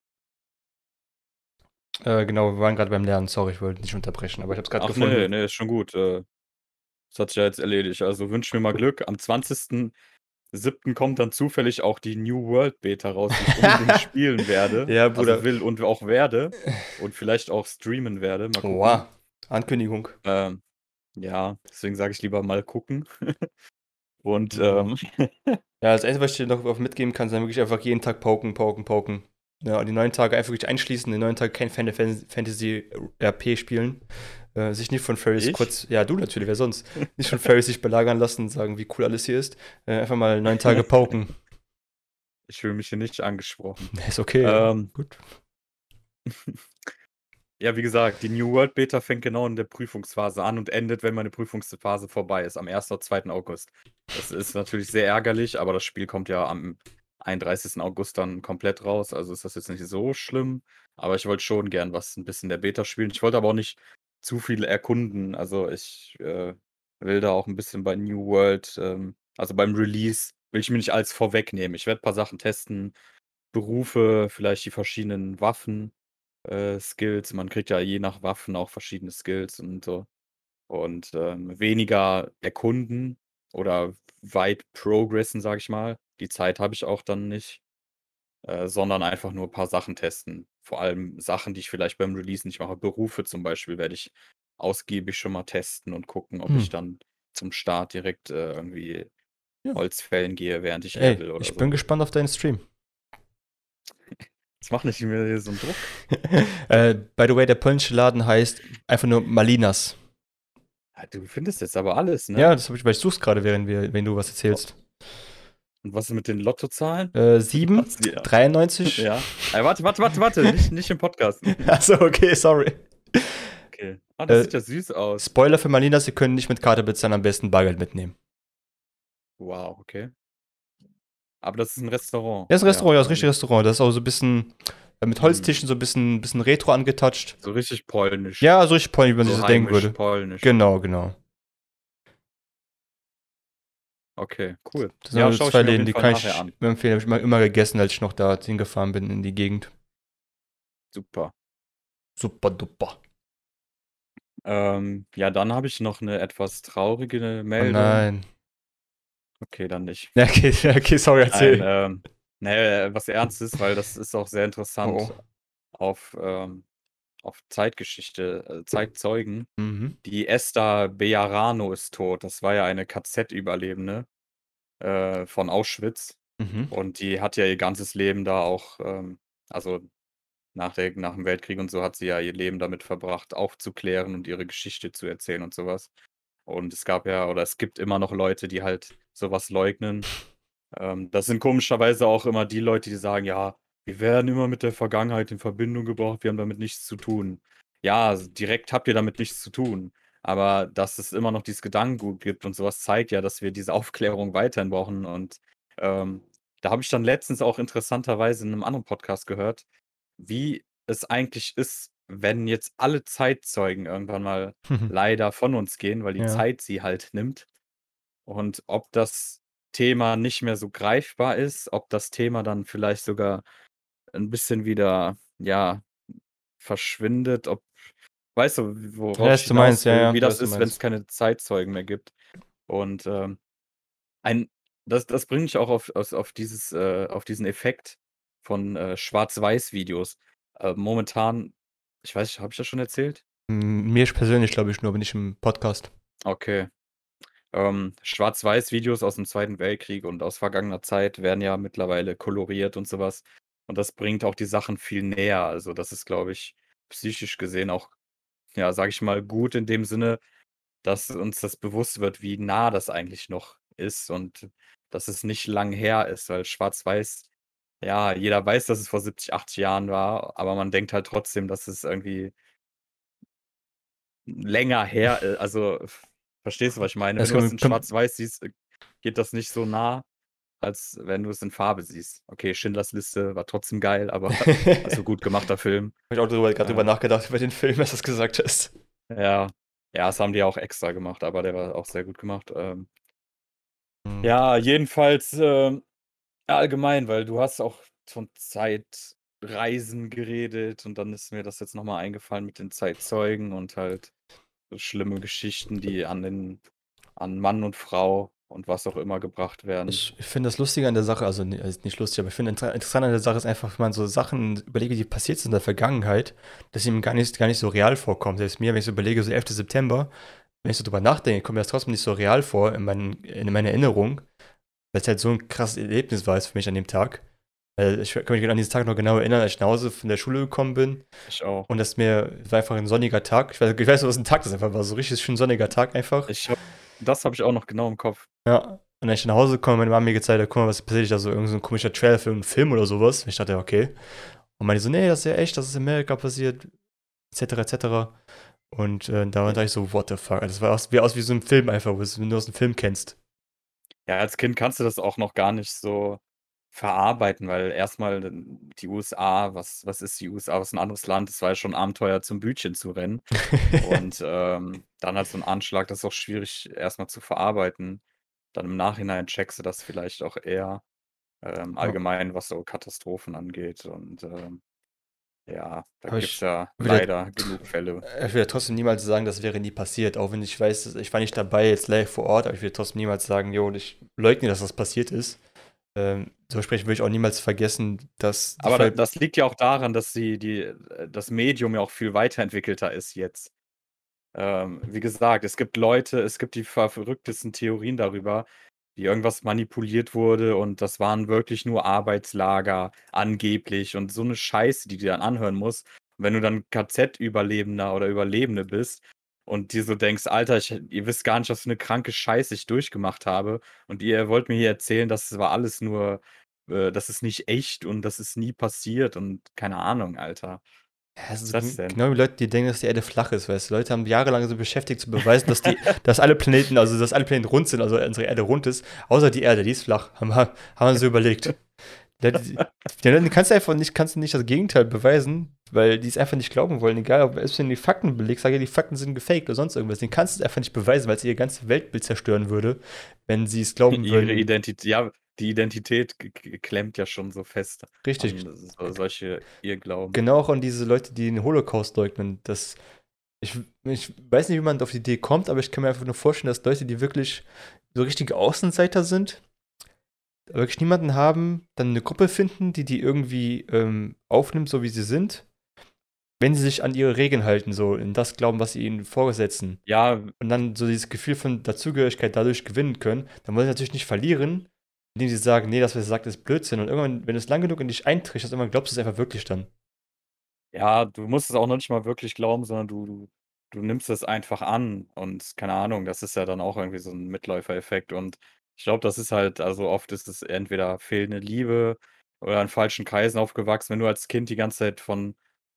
Äh, genau, wir waren gerade beim Lernen. Sorry, ich wollte nicht unterbrechen, aber ich habe es gerade gefunden. nee, nee, ist schon gut. Äh, das hat sich ja jetzt erledigt. Also wünsch mir mal Glück. Am 20.07. kommt dann zufällig auch die New World Beta raus, die ich unbedingt spielen werde. Ja, Bruder. Also will und auch werde. Und vielleicht auch streamen werde. Mal gucken. Wow. Ankündigung. Ähm, ja, deswegen sage ich lieber mal gucken. und Mhm. ähm, Ja, das Einzige, was ich dir noch mitgeben kann, sind wirklich einfach jeden Tag poken, poken, poken. Ja, und die neun Tage einfach wirklich einschließen, die neun Tage kein Final Fan- Fantasy RP spielen. Äh, sich nicht von Ferris Ich? kurz, ja, du natürlich, wer sonst? Nicht von Ferris sich belagern lassen und sagen, wie cool alles hier ist. Äh, einfach mal neun Tage poken. ich fühle mich hier nicht angesprochen. Ist okay. Ähm, Gut. Ja, wie gesagt, die New World Beta fängt genau in der Prüfungsphase an und endet, wenn meine Prüfungsphase vorbei ist, am 1. oder 2. August. Das ist natürlich sehr ärgerlich, aber das Spiel kommt ja am 31. August dann komplett raus, also ist das jetzt nicht so schlimm. Aber ich wollte schon gern was ein bisschen der Beta spielen. Ich wollte aber auch nicht zu viel erkunden. Also ich äh, will da auch ein bisschen bei New World, ähm, also beim Release, will ich mir nicht alles vorwegnehmen. Ich werde ein paar Sachen testen, Berufe, vielleicht die verschiedenen Waffen äh, Skills. Man kriegt ja je nach Waffen auch verschiedene Skills und so. Und ähm, weniger erkunden oder weit progressen, sage ich mal. Die Zeit habe ich auch dann nicht. Äh, sondern einfach nur ein paar Sachen testen. Vor allem Sachen, die ich vielleicht beim Release nicht mache. Berufe zum Beispiel werde ich ausgiebig schon mal testen und gucken, ob Hm. ich dann zum Start direkt äh, irgendwie Ja. Holzfällen gehe, während ich Ey, level oder ich so. bin gespannt auf deinen Stream. Jetzt mach nicht mir hier so einen Druck. äh, by the way, der polnische Laden heißt einfach nur Malinas. Ja, du findest jetzt aber alles, ne? Ja, das habe ich, weil ich such's gerade, während, wir, wenn du was erzählst. Und was ist mit den Lottozahlen? Äh, 7, Hast du die- 93. Ja. Äh, warte, warte, warte, warte. Nicht, nicht im Podcast. Achso, okay, sorry. Okay. Ah, das Äh, sieht ja süß aus. Spoiler für Malinas, Sie können nicht mit Karte bezahlen, am besten Bargeld mitnehmen. Wow, okay. Aber das ist ein Restaurant. Ja, ist ein Restaurant, ja, ist ein richtiges Restaurant. Das ist auch so ein bisschen äh, mit Holztischen, so ein bisschen, bisschen retro angetoucht. So richtig polnisch. Ja, so richtig polnisch, wie man sich so das denken würde. polnisch. Genau, genau. Okay, cool. Das sind ja, also zwei mir Läden, die kann ich an. empfehlen. Habe ich mal immer gegessen, als ich noch da hingefahren bin in die Gegend. Super. Super duper. Ähm, ja, dann habe ich noch eine etwas traurige Oh Meldung. nein. Okay, dann nicht. Ja, okay, okay, sorry, erzähl. Nein, ähm, nee, was Ernstes, weil das ist auch sehr interessant Oh. auf, ähm, auf Zeitgeschichte, äh, Zeitzeugen. Mhm. Die Esther Bejarano ist tot. Das war ja eine KZ-Überlebende äh, von Auschwitz. Mhm. Und die hat ja ihr ganzes Leben da auch, ähm, also nach, der, nach dem Weltkrieg und so hat sie ja ihr Leben damit verbracht, aufzuklären und ihre Geschichte zu erzählen und sowas. Und es gab ja, oder es gibt immer noch Leute, die halt sowas leugnen. Ähm, das sind komischerweise auch immer die Leute, die sagen, ja, wir werden immer mit der Vergangenheit in Verbindung gebracht, wir haben damit nichts zu tun. Ja, also direkt habt ihr damit nichts zu tun. Aber dass es immer noch dieses Gedankengut gibt und sowas zeigt ja, dass wir diese Aufklärung weiterhin brauchen. Und ähm, da habe ich dann letztens auch interessanterweise in einem anderen Podcast gehört, wie es eigentlich ist, wenn jetzt alle Zeitzeugen irgendwann mal leider von uns gehen, weil die Ja. Zeit sie halt nimmt. Und ob das Thema nicht mehr so greifbar ist, ob das Thema dann vielleicht sogar ein bisschen wieder, ja, verschwindet, ob, weißt du, worauf Ja, ich du meinst, will, ja, wie das ist, wenn es keine Zeitzeugen mehr gibt. Und ähm, ein, das, das bringt mich auch auf, auf, auf, dieses, äh, auf diesen Effekt von äh, Schwarz-Weiß-Videos. Äh, momentan, ich weiß nicht, habe ich das schon erzählt? Mir persönlich glaube ich nur, aber nicht im Podcast. Okay. Ähm, Schwarz-Weiß-Videos aus dem Zweiten Weltkrieg und aus vergangener Zeit werden ja mittlerweile koloriert und sowas. Und das bringt auch die Sachen viel näher. Also das ist, glaube ich, psychisch gesehen auch, ja, sage ich mal, gut in dem Sinne, dass uns das bewusst wird, wie nah das eigentlich noch ist und dass es nicht lang her ist, weil Schwarz-Weiß, ja, jeder weiß, dass es vor 70, 80 Jahren war, aber man denkt halt trotzdem, dass es irgendwie länger her ist. Also, verstehst du, was ich meine? Das Wenn du kann- in Schwarz-Weiß siehst, äh, geht das nicht so nah, als wenn du es in Farbe siehst. Okay, Schindlers Liste war trotzdem geil, aber also gut gemachter Film. Habe ich auch drüber, gerade Ja. drüber nachgedacht, über den Film, als du das gesagt hast. Ja, ja, das haben die auch extra gemacht, aber der war auch sehr gut gemacht. Ähm, Hm. ja, jedenfalls ähm, allgemein, weil du hast auch von Zeitreisen geredet und dann ist mir das jetzt nochmal eingefallen mit den Zeitzeugen und halt so schlimme Geschichten, die an den an Mann und Frau und was auch immer gebracht werden. Ich, finde das Lustige an der Sache, also also nicht lustig, aber ich finde inter interessant an der Sache ist einfach, wenn man so Sachen überlege, die passiert sind in der Vergangenheit, dass sie ihm gar nicht, gar nicht so real vorkommen. Selbst mir, wenn ich so überlege, so 11. September, wenn ich so drüber nachdenke, kommt mir das trotzdem nicht so real vor in, meinen, in meiner Erinnerung, weil es halt so ein krasses Erlebnis war für mich an dem Tag. Weil ich kann mich an diesen Tag noch genau erinnern, als ich nach Hause von der Schule gekommen bin Ich auch. und das mir, es war einfach ein sonniger Tag. Ich weiß, ich weiß nicht, was ein Tag das einfach war, so richtig schön sonniger Tag einfach. Ich hab, das habe ich auch noch genau im Kopf. Ja, und als ich nach Hause komme, meine Mama mir gezeigt hat, guck mal, was passiert, da so irgend so ein komischer Trailer für einen Film oder sowas. Ich dachte, okay. Und meine so, nee, das ist ja echt, das ist in Amerika passiert, etc., etc. Und äh, da war ich so, what the fuck? Das war aus, wie aus wie so ein Film einfach, wenn du aus einem Film kennst. Ja, als Kind kannst du das auch noch gar nicht so verarbeiten, weil erstmal die USA, was, was ist die USA, was ist ein anderes Land? Es war ja schon ein Abenteuer zum Bütchen zu rennen. Und ähm, dann hat so ein Anschlag, das ist auch schwierig erstmal zu verarbeiten. Dann im Nachhinein checkst du das vielleicht auch eher ähm, allgemein, was so Katastrophen angeht. Und ähm, ja, da gibt es ja leider genug Fälle. Ich will ja trotzdem niemals sagen, das wäre nie passiert, auch wenn ich weiß, ich war nicht dabei jetzt live vor Ort, aber ich will trotzdem niemals sagen, jo, ich leugne, dass das passiert ist. Ähm, so sprechen würde ich auch niemals vergessen, dass Aber Ver- das liegt ja auch daran, dass die, die, das Medium ja auch viel weiterentwickelter ist jetzt. Ähm, wie gesagt, es gibt Leute, es gibt die ver- verrücktesten Theorien darüber, wie irgendwas manipuliert wurde und das waren wirklich nur Arbeitslager, angeblich und so eine Scheiße, die du dann anhören musst. Und wenn du dann KZ-Überlebender oder Überlebende bist und dir so denkst, Alter, ich, ihr wisst gar nicht, was für eine kranke Scheiße ich durchgemacht habe und ihr wollt mir hier erzählen, das war alles nur äh, das ist nicht echt und das ist nie passiert und keine Ahnung, Alter. Ist das gen- denn? genau wie Leute, die denken, dass die Erde flach ist, weißt du. Leute haben jahrelang so beschäftigt zu beweisen, dass die, dass alle Planeten, also dass alle Planeten rund sind, also unsere Erde rund ist, außer die Erde, die ist flach. Haben, haben wir so überlegt. Leute kannst du einfach nicht, kannst du nicht das Gegenteil beweisen, weil die es einfach nicht glauben wollen. Egal, ob es die Fakten belegt, sage die Fakten sind gefaked oder sonst irgendwas. Den kannst du es einfach nicht beweisen, weil es ihr ganzes Weltbild zerstören würde, wenn sie es glauben Ihre würden. Identität, ja, die Identität klemmt ja schon so fest Richtig. so, solche Irrglauben. Genau auch an diese Leute, die den Holocaust leugnen. Das, ich, ich weiß nicht, wie man auf die Idee kommt, aber ich kann mir einfach nur vorstellen, dass Leute, die wirklich so richtige Außenseiter sind, wirklich niemanden haben, dann eine Gruppe finden, die die irgendwie ähm, aufnimmt, so wie sie sind, wenn sie sich an ihre Regeln halten, so in das glauben, was sie ihnen vorsetzen. Ja, Und dann so dieses Gefühl von Dazugehörigkeit dadurch gewinnen können, dann wollen sie natürlich nicht verlieren, indem sie sagen, nee, das, was ihr sagt, ist Blödsinn. Und irgendwann, wenn du es lang genug in dich eintrichterst, irgendwann glaubst du es einfach wirklich dann. ja, du musst es auch noch nicht mal wirklich glauben, sondern du, du, du nimmst es einfach an und keine Ahnung, das ist ja dann auch irgendwie so ein Mitläufereffekt und ich glaube, das ist halt, also oft ist es entweder fehlende Liebe oder in falschen Kreisen aufgewachsen, wenn du als Kind die ganze Zeit von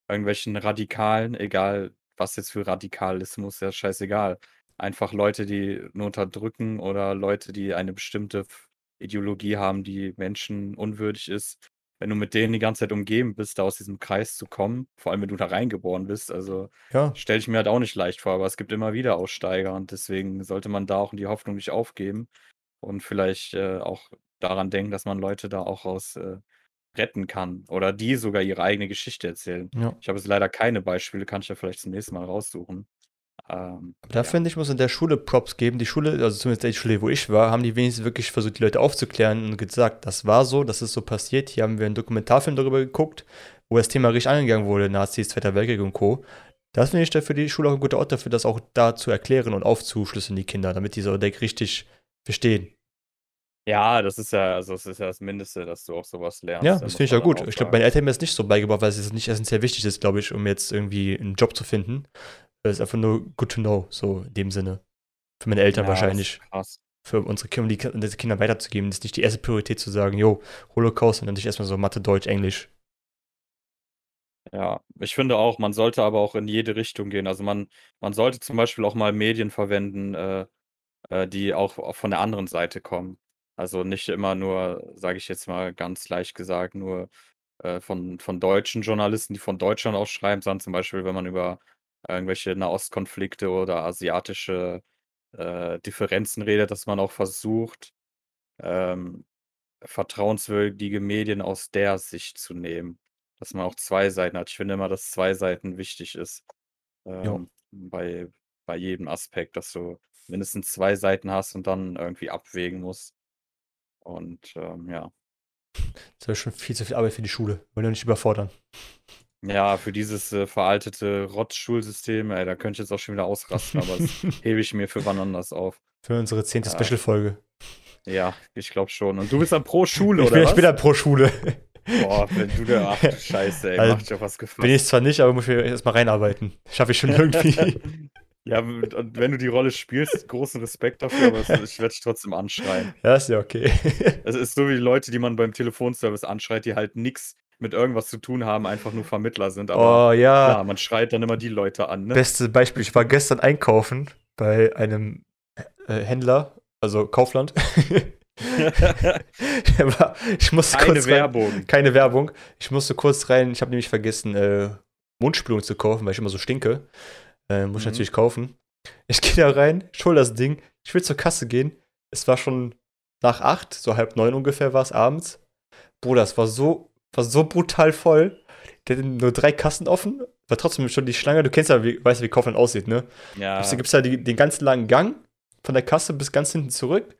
irgendwelchen Radikalen, egal was jetzt für Radikalismus, ja scheißegal, einfach Leute, die nur unterdrücken oder Leute, die eine bestimmte Ideologie haben, die Menschen unwürdig ist, wenn du mit denen die ganze Zeit umgeben bist, da aus diesem Kreis zu kommen, vor allem wenn du da reingeboren bist, also Ja, stelle ich mir halt auch nicht leicht vor, aber es gibt immer wieder Aussteiger und deswegen sollte man da auch die Hoffnung nicht aufgeben und vielleicht äh, auch daran denken, dass man Leute da auch raus äh, retten kann oder die sogar ihre eigene Geschichte erzählen. ja. Ich habe jetzt leider keine Beispiele, kann ich ja vielleicht zum nächsten Mal raussuchen. Ähm, Aber da ja. finde ich, muss in der Schule Props geben. Die Schule, also zumindest die Schule, wo ich war, haben die wenigstens wirklich versucht, die Leute aufzuklären und gesagt, das war so, das ist so passiert. Hier haben wir einen Dokumentarfilm darüber geguckt, wo das Thema richtig angegangen wurde, Nazis, Zweiter Weltkrieg und Co. Das finde ich für die Schule auch ein guter Ort dafür, das auch da zu erklären und aufzuschlüsseln, die Kinder, damit die so Deck richtig verstehen. Ja, das ist ja, also das ist ja das Mindeste, dass du auch sowas lernst. Ja, Da das finde ich ja gut. Ich glaube, meine Eltern haben mir das nicht so beigebracht, weil es nicht essentiell wichtig ist, glaube ich, um jetzt irgendwie einen Job zu finden. Es ist einfach nur good to know, so in dem Sinne. Für meine Eltern Ja, das wahrscheinlich. Für unsere Kinder, um die Kinder weiterzugeben. Das ist nicht die erste Priorität zu sagen, jo, Holocaust, sondern nicht erstmal so Mathe, Deutsch, Englisch. Ja, ich finde auch, man sollte aber auch in jede Richtung gehen. Also man, man sollte zum Beispiel auch mal Medien verwenden, äh, äh, die auch, auch von der anderen Seite kommen. Also nicht immer nur, sage ich jetzt mal ganz leicht gesagt, nur äh, von, von deutschen Journalisten, die von Deutschland aus schreiben, sondern zum Beispiel, wenn man über irgendwelche Nahostkonflikte oder asiatische äh, Differenzen redet, dass man auch versucht, ähm, vertrauenswürdige Medien aus der Sicht zu nehmen. Dass man auch zwei Seiten hat. Ich finde immer, dass zwei Seiten wichtig ist. Ähm, bei, bei jedem Aspekt, dass du mindestens zwei Seiten hast und dann irgendwie abwägen musst. Und ähm, ja. Das ist schon viel zu viel Arbeit für die Schule. Wollen wir nicht überfordern. Ja, für dieses äh, veraltete Rotz-Schulsystem, ey, da könnte ich jetzt auch schon wieder ausrasten, aber das hebe ich mir für wann anders auf. Für unsere zehnte Ja. Special-Folge. Ja, ich glaube schon. Und du bist dann pro Schule, Ich oder bin, was? ich bin da pro Schule. Boah, wenn du da, ach du Scheiße, ey, Also, macht ja was gefasst. Bin ich zwar nicht, aber muss ich erstmal reinarbeiten. Schaffe ich schon irgendwie. Ja, und wenn du die Rolle spielst, großen Respekt dafür, aber ich werde dich trotzdem anschreien. ja, ist ja okay. Es ist so wie die Leute, die man beim Telefonservice anschreit, die halt nichts mit irgendwas zu tun haben, einfach nur Vermittler sind. Aber oh ja. klar, man schreit dann immer die Leute an, ne? Beste Beispiel, ich war gestern einkaufen bei einem äh, Händler, also Kaufland. War- ich musste Keine kurz rein, Werbung. keine Werbung. Ich musste kurz rein, ich habe nämlich vergessen, äh, Mundspülung zu kaufen, weil ich immer so stinke. Äh, muss ich Mhm. natürlich kaufen. Ich gehe da rein, ich hole das Ding, ich will zur Kasse gehen. Es war schon nach acht, so halb neun ungefähr war es abends. Bruder, es war so, war so brutal voll. Der hat nur drei Kassen offen, war trotzdem schon die Schlange. Du kennst ja, wie, weißt ja, wie Kaufland aussieht, ne? Ja, Da gibt es ja die, den ganzen langen Gang von der Kasse bis ganz hinten zurück.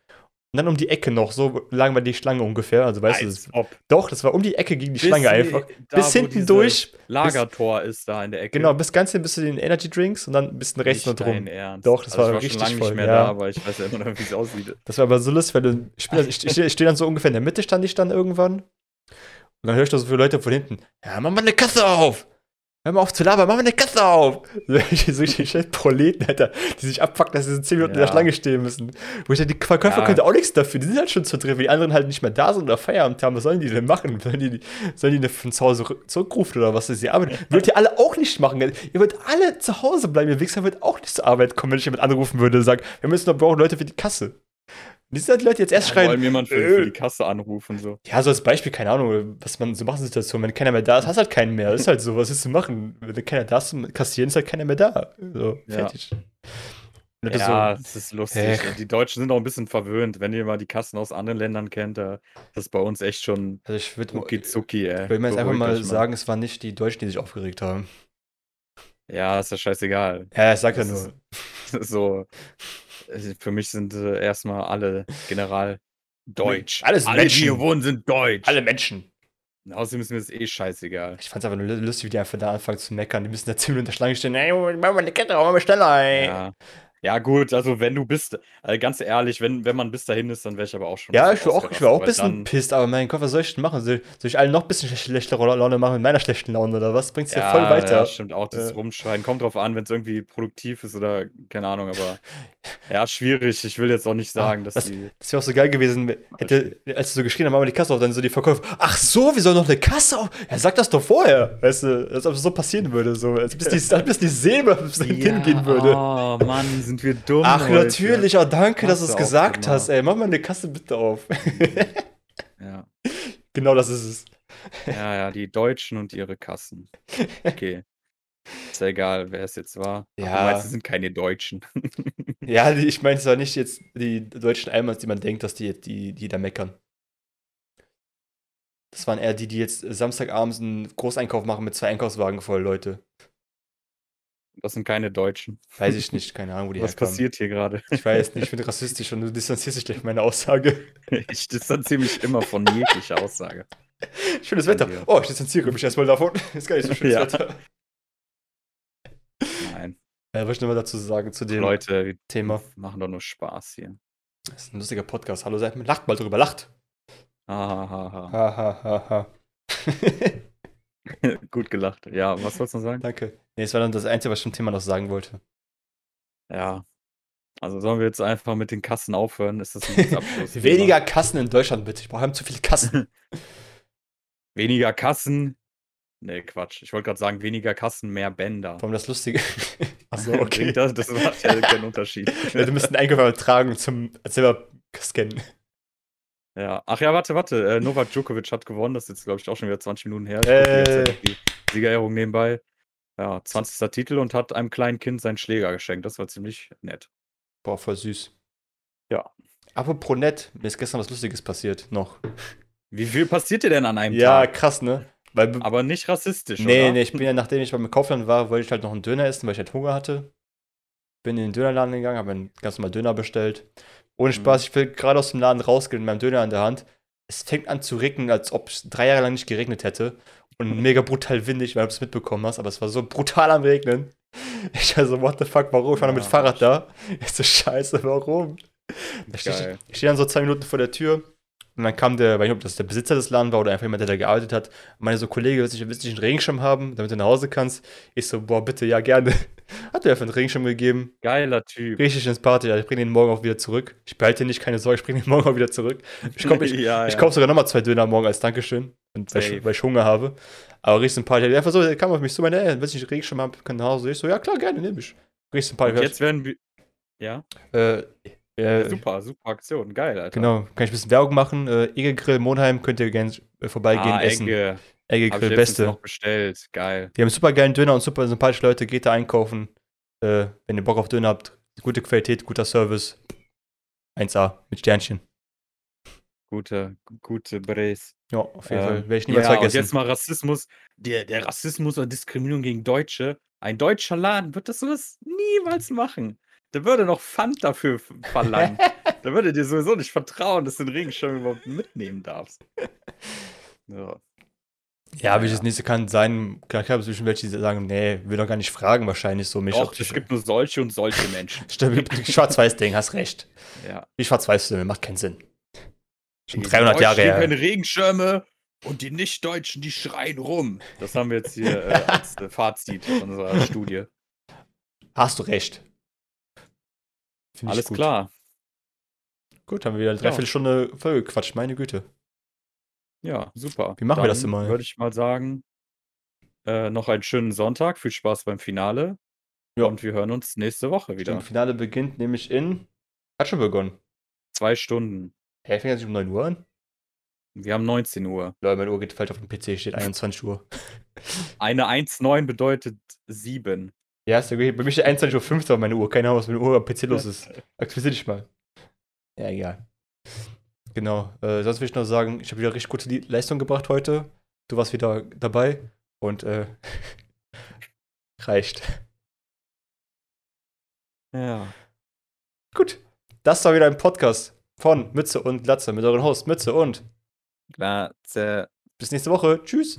Und dann um die Ecke noch, so lang war die Schlange ungefähr. Also weißt du, als das, doch, das war um die Ecke gegen die Bis Schlange einfach. da, bis hinten durch. Lagertor ist da in der Ecke. Genau, bis ganz hin bis zu den Energy Drinks und dann ein bisschen rechts noch drum. Ernst. Doch, das also war ich richtig schon voll, nicht mehr ja. da, aber ich weiß ja immer noch, wie es aussieht. Das war aber so lustig, weil du, ich, ich, ich, ich stehe dann so ungefähr in der Mitte, stand ich dann irgendwann. Und dann höre ich da so viele Leute von hinten. Ja, mach mal eine Kasse auf! Hör mal auf zu labern, mach mal eine Kasse auf! So richtig scheiß Proleten, Alter, die sich abfucken, dass sie so 10 Minuten in der Ja. Schlange stehen müssen. Wo ich dachte, die Verkäufer Ja. können auch nichts dafür, die sind halt schon zu drin, weil die anderen halt nicht mehr da sind oder Feierabend haben. Was sollen die denn machen? Sollen die, sollen die von zu Hause rück- zurückrufen oder was ist die Arbeit? Würdet ihr alle auch nicht machen? Ihr würdet alle zu Hause bleiben, ihr Wichser würdet auch nicht zur Arbeit kommen, wenn ich jemand anrufen würde und sagen, wir müssen noch brauchen Leute für die Kasse. Und die sind die Leute jetzt erst Ja, schreien, wollen jemand für, äh. für die Kasse anrufen, so. ja, so als Beispiel, keine Ahnung, was man so macht in Situationen, wenn keiner mehr da ist, hast halt keinen mehr. ist halt so, was willst du machen? Wenn keiner da ist Kassieren, ist halt keiner mehr da. So, Ja. fertig. Das Ja, so, das ist lustig. Ech. Die Deutschen sind auch ein bisschen verwöhnt. Wenn ihr mal die Kassen aus anderen Ländern kennt, da das ist bei uns echt schon also ich würde rucki zucki, ey. würd mir jetzt einfach mal sagen, es waren nicht die Deutschen, die sich aufgeregt haben. Ja, ist ja scheißegal. Ja, ich sag ja nur. ist- so, für mich sind äh, erstmal alle general deutsch. Alles alle, die Menschen. hier wohnen, sind deutsch. Alle Menschen. Außerdem ist mir das eh scheißegal. Ich fand's einfach nur lustig, wie die einfach da anfangen zu meckern. Die müssen da 10 Minuten in der Schlange stehen. Ey, mach mal eine Kette mach mal schneller, ey. Ja. Ja, gut, also wenn du bist, äh, ganz ehrlich, wenn, wenn man bis dahin ist, dann wäre ich aber auch schon. Ja, ich war auch, ich ausgerastet, war auch ein bisschen pisst, aber mein Gott, was soll ich denn machen? Soll, soll ich allen noch ein bisschen schlechtere Laune machen mit meiner schlechten Laune oder was? Bringt's ja, Ja, voll weiter. Ja, stimmt auch, das Äh. Rumschreien. Kommt drauf an, wenn es irgendwie produktiv ist oder keine Ahnung, aber ja, schwierig. Ich will jetzt auch nicht sagen, dass das- die. Das wäre auch so geil gewesen, hätte, als du so geschrien hast, mach mal die Kasse auf, dann so die Verkäufer, ach so, wir sollen noch eine Kasse auf? Ja, sag das doch vorher, weißt du, als ob es so passieren würde, so, als bis die, als bis die sehen, bis es hingehen würde. Oh Mann, sind wir dumm. ach, heute. natürlich, oh, danke, dass du es Hast gesagt hast, ey, mach mal eine Kasse bitte auf. Ja. genau das ist es. ja, ja, die Deutschen und ihre Kassen. Okay. Ist ja egal, wer es jetzt war. Ja. Es sind keine Deutschen. Ja, ich meine zwar nicht jetzt die deutschen Almans, die man denkt, dass die, die, die da meckern. Das waren eher die, die jetzt Samstagabends einen Großeinkauf machen mit zwei Einkaufswagen voll Leute. Das sind keine Deutschen. Weiß ich nicht, keine Ahnung, wo die Was herkamen. passiert hier gerade? Ich weiß nicht, ich bin rassistisch und du distanzierst dich gleich von meiner Aussage. Ich distanziere mich immer von jeglicher Aussage. Schönes Wetter. Oh, ich distanziere mich erstmal davon. Ist gar nicht so schönes Ja. Wetter. Nein. Ja, was ich noch mal dazu sagen zu dem Leute, Thema? machen doch nur Spaß hier. Das ist ein lustiger Podcast. Hallo, seid lacht mal drüber, lacht. Hahaha. Ha, ha, ha, ha. Gut gelacht. Ja, was wolltest du noch sagen? Danke. Nee, das war dann das Einzige, was ich zum Thema noch sagen wollte. Ja. Also sollen wir jetzt einfach mit den Kassen aufhören? Ist das ein Abschluss? Weniger Kassen in Deutschland, bitte. Ich brauche zu viele Kassen. Weniger Kassen. Nee, Quatsch. Ich wollte gerade sagen, weniger Kassen, mehr Bänder. Warum das Lustige? Achso, okay. Das, das macht ja keinen Unterschied. Ja, du müsst einen Einkauf tragen zum selber scannen. Ja. Ach ja, warte, warte. Äh, Novak Djokovic hat gewonnen. Das ist jetzt, glaube ich, auch schon wieder 20 Minuten her. Ich Äh. noch die Siegerehrung nebenbei. Ja, 20. Titel und hat einem kleinen Kind seinen Schläger geschenkt. Das war ziemlich nett. Boah, voll süß. Ja. Apropos nett, mir ist gestern was Lustiges passiert. Noch. Wie viel passiert dir denn an einem Ja, Tag? krass, ne? Weil, Aber nicht rassistisch, nee, oder? nee, ich bin ja, nachdem ich beim Kaufland war, wollte ich halt noch einen Döner essen, weil ich halt Hunger hatte. Bin in den Dönerladen gegangen, habe einen ganz normal Döner bestellt. Ohne Spaß, ich will gerade aus dem Laden rausgehen mit meinem Döner in der Hand. Es fängt an zu regnen, als ob es drei Jahre lang nicht geregnet hätte. Und mega brutal windig, weil du es mitbekommen hast, aber es war so brutal am Regnen. Ich war so, what the fuck, warum? Ich war noch mit Ja, Fahrrad da. Ich so, scheiße, warum? Stehe ich, ich stehe dann so zwei Minuten vor der Tür und dann kam der, weiß nicht, ob das der Besitzer des Ladens war oder einfach jemand, der da gearbeitet hat, und meinte so, Kollege, willst du nicht, einen Regenschirm haben, damit du nach Hause kannst? Ich so, boah, bitte, ja, gerne. Hat mir einfach einen Regenschirm gegeben. Geiler Typ. Richtig ins Party, ja, ich bringe den morgen auch wieder zurück. Ich behalte nicht, keine Sorge, ich bringe den morgen auch wieder zurück. Ich komme ich, ja, ich ja. kaufe sogar nochmal zwei Döner morgen als Dankeschön, weil, ich, weil ich Hunger habe. Aber richtig sympathisch. Der einfach so, der kam auf mich zu, meine, ey, willst du nicht einen Regenschirm haben, kann nach Hause? Ich so, ja, klar, gerne, nehme ich. Richtig sympathisch. Und jetzt werden wir. Ja, äh, äh, super, super Aktion. Geil, Alter. Genau, kann ich ein bisschen Werbung machen. Äh, Egge Grill Monheim könnt ihr gerne äh, vorbeigehen, Ah, essen. Egge. Ich Grill, letztens beste. noch bestellt. Geil. Die haben super geilen Döner und super sympathische Leute. Geht da einkaufen. Äh, wenn ihr Bock auf Döner habt. Gute Qualität, guter Service. 1A mit Sternchen. Gute, gute Brace. Ja, auf jeden Ähm, Fall. Werde ich niemals ja, und vergessen. jetzt mal Rassismus. Der, der Rassismus oder Diskriminierung gegen Deutsche. Ein deutscher Laden wird das sowas niemals machen. Der würde noch Pfand dafür verlangen. Der würde dir sowieso nicht vertrauen, dass du den Regenschirm überhaupt mitnehmen darfst. Ja, wie ich ja. das nächste kann sein, klar, klar, zwischen welche, die sagen, nee, will doch gar nicht fragen, wahrscheinlich so mich. Doch, es gibt nur solche und solche Menschen. Stimmt, Schwarz-Weiß-Ding, hast recht. Ja. Die Schwarz-Weiß-Filme, macht keinen Sinn. Schon Die 300 Deutschen Jahre her. keine Regenschirme und die Nicht-Deutschen, die schreien rum. Das haben wir jetzt hier äh, als äh, Fazit unserer Studie. Hast du recht. Find Alles gut. klar. Gut, haben wir wieder eine Dreiviertelstunde voll gequatscht, meine Güte. Ja, super. Wie machen wir das immer? Würde ich mal sagen, äh, noch einen schönen Sonntag. Viel Spaß beim Finale. Ja. Und wir hören uns nächste Woche wieder. Das Finale beginnt nämlich in. Hat schon begonnen. Zwei Stunden. Hä, fängt das nicht um 9 Uhr an? Wir haben 19 Uhr. Leute, meine Uhr geht falsch auf dem PC, steht 21 Uhr. Eine 1,9 bedeutet 7. Ja, ist ja gut. Bei mir steht 21 Uhr 15 auf meine Uhr. Keine Ahnung, was mit der Uhr am PC los ist. Aktualisier dich mal. Ja, egal. Genau. Äh, sonst will ich noch sagen, ich habe wieder richtig gute Leistung gebracht heute. Du warst wieder dabei. Und äh, reicht. Ja. Gut. Das war wieder ein Podcast von Mütze und Glatze mit euren Host Mütze und Glatze. bis nächste Woche. Tschüss.